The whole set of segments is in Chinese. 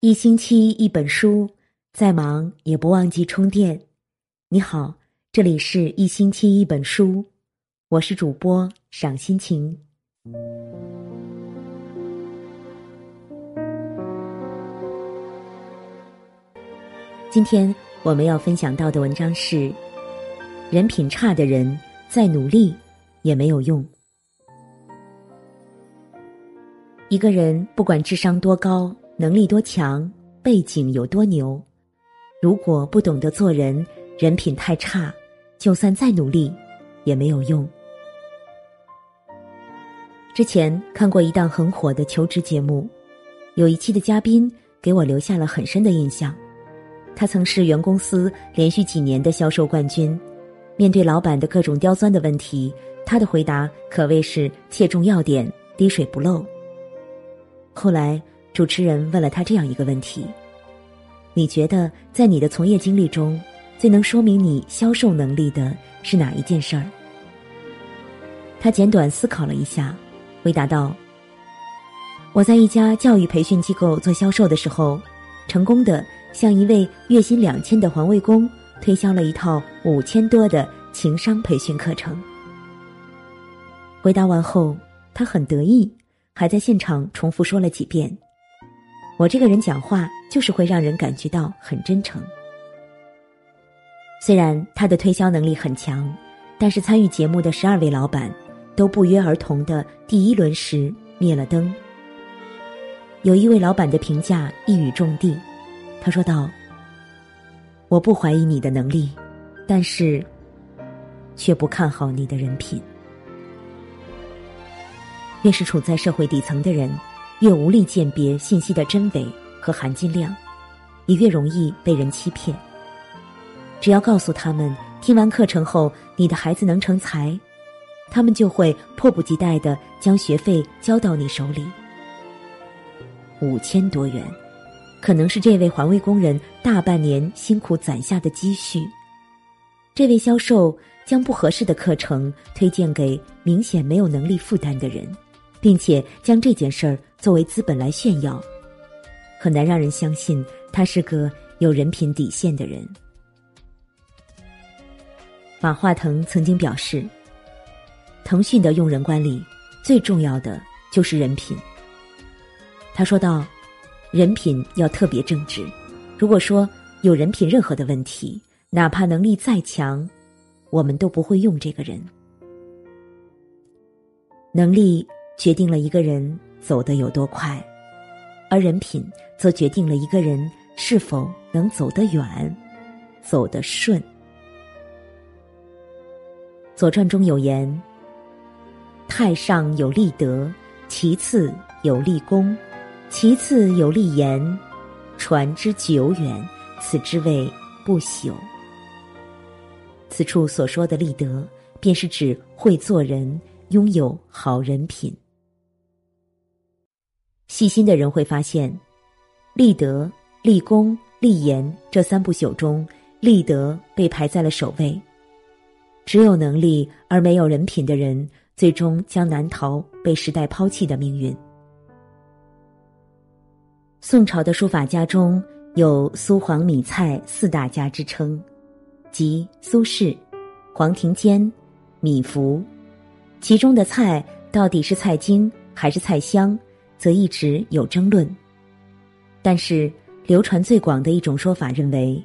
一星期一本书，再忙也不忘记充电。你好，这里是一星期一本书，我是主播赏心情。今天我们要分享到的文章是：人品差的人再努力也没有用。一个人不管智商多高，能力多强，背景有多牛，如果不懂得做人，人品太差，就算再努力也没有用。之前看过一档很火的求职节目，有一期的嘉宾给我留下了很深的印象。他曾是原公司连续几年的销售冠军，面对老板的各种刁钻的问题，他的回答可谓是切中要点，滴水不漏。后来，主持人问了他这样一个问题：“你觉得在你的从业经历中，最能说明你销售能力的是哪一件事儿？”他简短思考了一下，回答道：“我在一家教育培训机构做销售的时候，成功的向一位月薪两千的环卫工推销了一套五千多的情商培训课程。”回答完后，他很得意。还在现场重复说了几遍。我这个人讲话就是会让人感觉到很真诚。虽然他的推销能力很强，但是参与节目的十二位老板都不约而同的第一轮时灭了灯。有一位老板的评价一语中的，他说道：“我不怀疑你的能力，但是却不看好你的人品。”越是处在社会底层的人，越无力鉴别信息的真伪和含金量，也越容易被人欺骗。只要告诉他们听完课程后你的孩子能成才，他们就会迫不及待的将学费交到你手里。五千多元，可能是这位环卫工人大半年辛苦攒下的积蓄。这位销售将不合适的课程推荐给明显没有能力负担的人。并且将这件事儿作为资本来炫耀，很难让人相信他是个有人品底线的人。马化腾曾经表示，腾讯的用人管理最重要的就是人品。他说道：“人品要特别正直，如果说有人品任何的问题，哪怕能力再强，我们都不会用这个人。能力。”决定了一个人走得有多快，而人品则决定了一个人是否能走得远，走得顺。《左传》中有言：“太上有立德，其次有立功，其次有立言，传之久远，此之谓不朽。”此处所说的立德，便是指会做人，拥有好人品。细心的人会发现，立德、立功、立言这三不朽中，立德被排在了首位。只有能力而没有人品的人，最终将难逃被时代抛弃的命运。宋朝的书法家中有苏黄米蔡四大家之称，即苏轼、黄庭坚、米芾，其中的蔡到底是蔡京还是蔡襄？则一直有争论，但是流传最广的一种说法认为，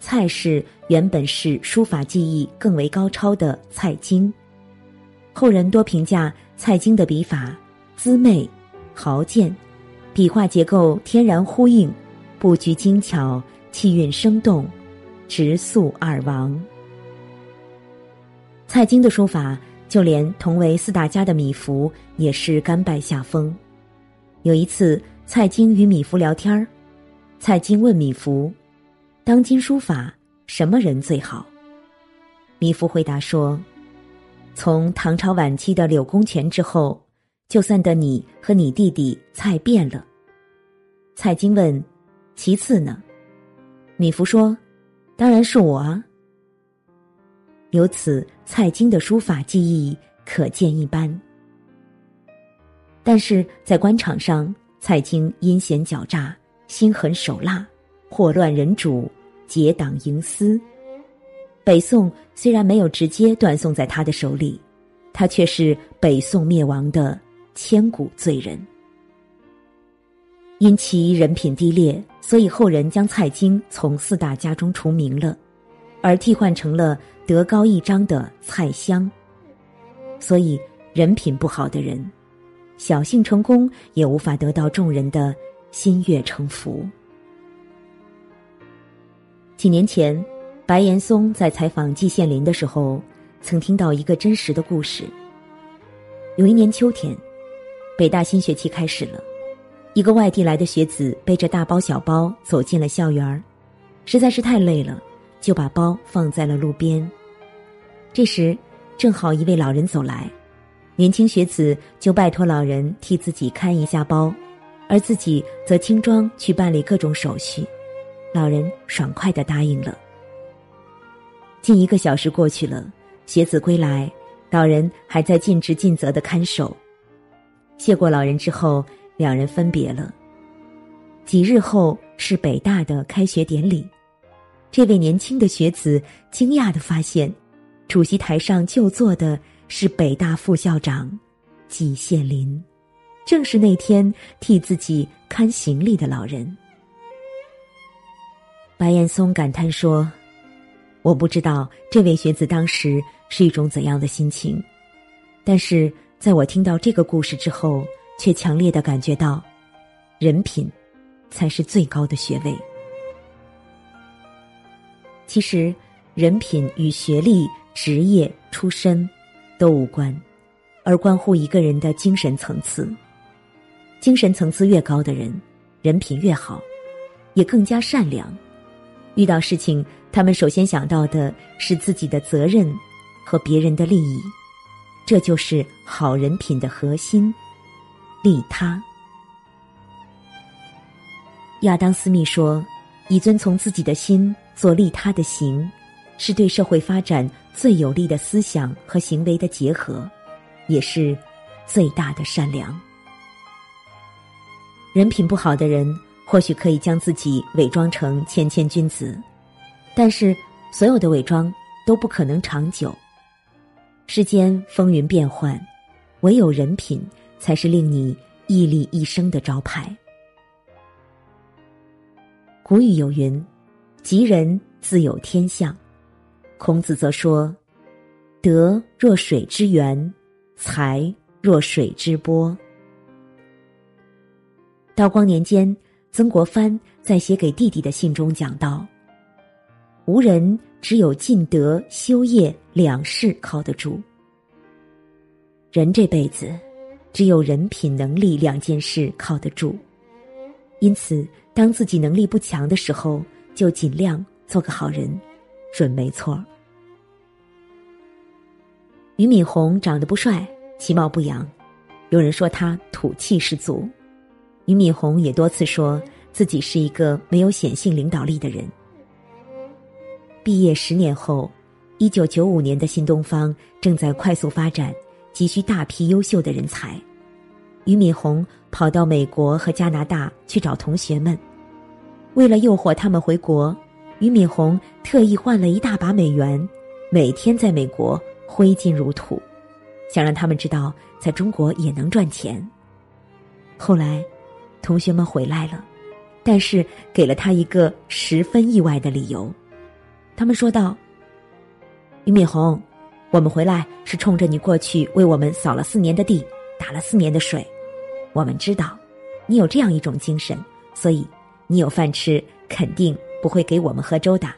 蔡氏原本是书法技艺更为高超的蔡京，后人多评价蔡京的笔法姿媚、豪健，笔画结构天然呼应，布局精巧，气韵生动，直肃二王。蔡京的书法，就连同为四大家的米芾也是甘拜下风。有一次，蔡京与米芾聊天，蔡京问米芾：“当今书法什么人最好？”米芾回答说：“从唐朝晚期的柳公权之后，就算得你和你弟弟蔡变了。”蔡京问：“其次呢？”米芾说：“当然是我啊。”由此，蔡京的书法技艺可见一斑。但是在官场上，蔡京阴险狡诈，心狠手辣，祸乱人主，结党营私。北宋虽然没有直接断送在他的手里，他却是北宋灭亡的千古罪人。因其人品低劣，所以后人将蔡京从四大家中除名了，而替换成了德高一章的蔡襄。所以，人品不好的人，小幸成功也无法得到众人的心悦诚服。几年前。白岩松在采访季羡林的时候，曾听到一个真实的故事。有一年秋天，北大新学期开始了，一个外地来的学子背着大包小包走进了校园实在是太累了，就把包放在了路边。这时，正好一位老人走来，年轻学子就拜托老人替自己看一下包，而自己则轻装去办理各种手续。老人爽快的答应了。近一个小时过去了，学子归来，老人还在尽职尽责的看守。谢过老人之后，两人分别了。几日后是北大的开学典礼，这位年轻的学子惊讶的发现，主席台上就坐的是北大副校长季羡林，正是那天替自己看行李的老人。白岩松感叹说。我不知道这位学子当时是一种怎样的心情，但是在我听到这个故事之后，却强烈的感觉到，人品，才是最高的学位。其实，人品与学历、职业、出身都无关，而关乎一个人的精神层次。精神层次越高的人，人品越好，也更加善良。遇到事情。他们首先想到的是自己的责任和别人的利益，这就是好人品的核心——利他。亚当·斯密说：“以遵从自己的心做利他的行，是对社会发展最有利的思想和行为的结合，也是最大的善良。”人品不好的人，或许可以将自己伪装成谦谦君子。但是，所有的伪装都不可能长久。世间风云变幻，唯有人品才是令你屹立一生的招牌。古语有云：“吉人自有天相。”孔子则说：“德若水之源，才若水之波。”道光年间，曾国藩在写给弟弟的信中讲道。无人只有尽德修业两事靠得住。人这辈子，只有人品能力两件事靠得住。因此，当自己能力不强的时候，就尽量做个好人，准没错。俞敏洪长得不帅，其貌不扬，有人说他土气十足。俞敏洪也多次说自己是一个没有显性领导力的人。毕业十年后，一九九五年的新东方正在快速发展，急需大批优秀的人才。俞敏洪跑到美国和加拿大去找同学们，为了诱惑他们回国，俞敏洪特意换了一大把美元，每天在美国挥金如土，想让他们知道在中国也能赚钱。后来，同学们回来了，但是给了他一个十分意外的理由。他们说道：“俞敏洪，我们回来是冲着你过去为我们扫了四年的地，打了四年的水。我们知道，你有这样一种精神，所以你有饭吃，肯定不会给我们喝粥的。”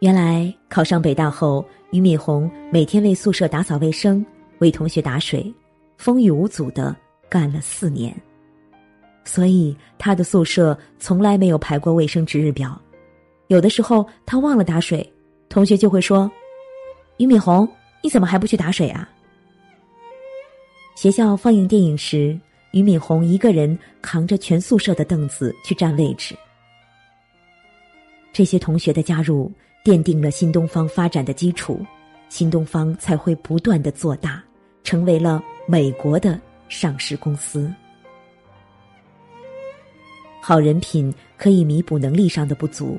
原来考上北大后，俞敏洪每天为宿舍打扫卫生，为同学打水，风雨无阻的干了四年，所以他的宿舍从来没有排过卫生值日表。有的时候他忘了打水，同学就会说：“俞敏洪，你怎么还不去打水啊？”学校放映电影时，俞敏洪一个人扛着全宿舍的凳子去占位置。这些同学的加入，奠定了新东方发展的基础，新东方才会不断的做大，成为了美国的上市公司。好人品可以弥补能力上的不足，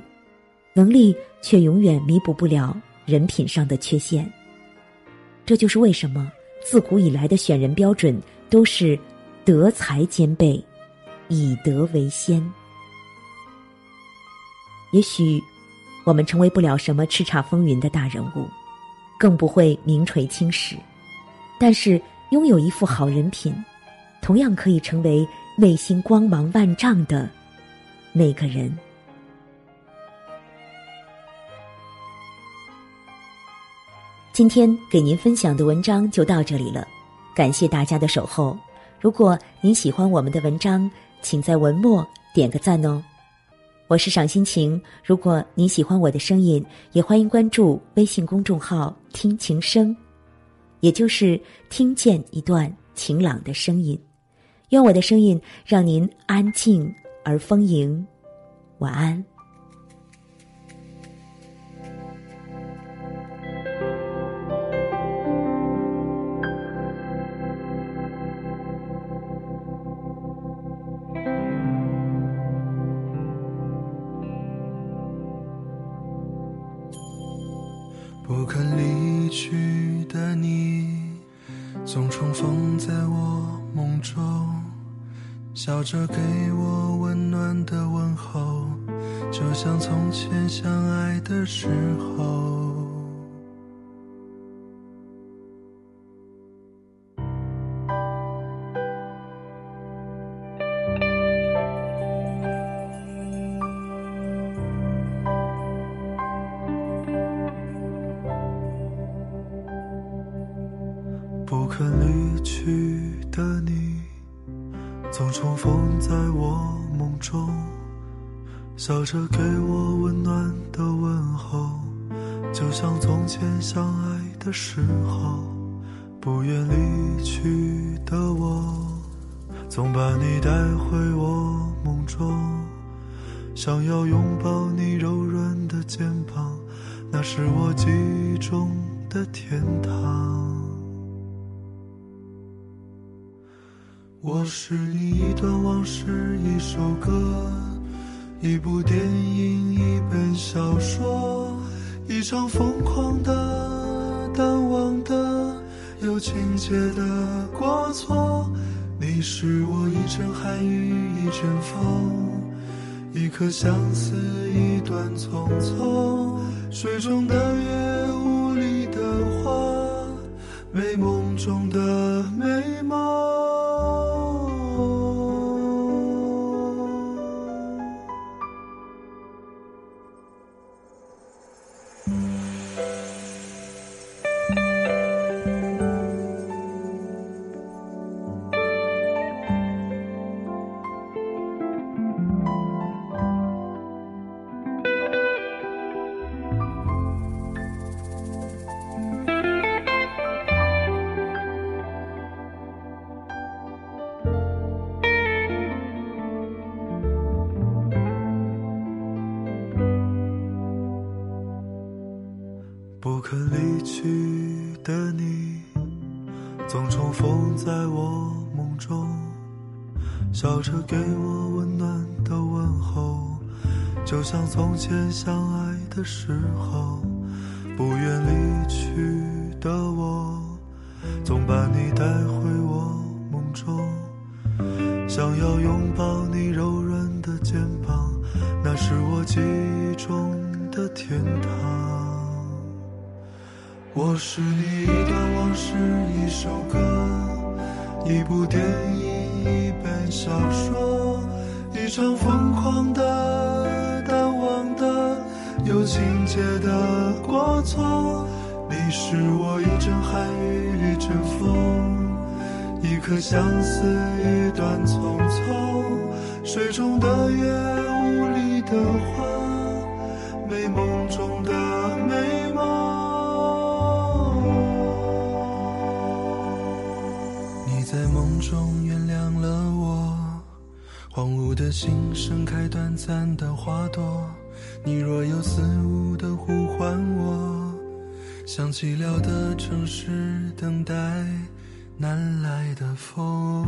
能力却永远弥补不了人品上的缺陷。这就是为什么自古以来的选人标准都是德才兼备，以德为先。也许我们成为不了什么叱咤风云的大人物，更不会名垂青史，但是拥有一副好人品，同样可以成为。内心光芒万丈的那个人。今天给您分享的文章就到这里了，感谢大家的守候。如果您喜欢我们的文章，请在文末点个赞哦。我是赏心情，如果您喜欢我的声音，也欢迎关注微信公众号“听琴声”，也就是听见一段晴朗的声音。用我的声音让您安静而丰盈，晚安。不肯离去的你，总重逢在我梦中。笑着给我温暖的问候，就像从前相爱的时候。不愿离去的你。总重逢在我梦中，笑着给我温暖的问候，就像从前相爱的时候。不愿离去的我，总把你带回我梦中，想要拥抱你柔软的肩膀，那是我记忆中的天堂。我是你一段往事，一首歌，一部电影，一本小说，一场疯狂的、淡忘的、有情节的过错。你是我一阵寒雨，一阵风，一颗相思，一段匆匆。水中的月，雾里的花，美梦中的美梦。中，笑着给我温暖的问候，就像从前相爱的时候。不愿离去的我，总把你带回我梦中，想要拥抱你柔软的肩膀，那是我记忆中的天堂。我是你一段往事，一首歌，一部电影，一本小说，一场疯狂的、淡忘的、有情节的过错。你是我一阵寒雨，一阵风，一颗相思，一段匆匆。水中的月，雾里的花，美梦中在梦中原谅了我，荒芜的心盛开短暂的花朵。你若有似无的呼唤我，像寂寥的城市等待南来的风。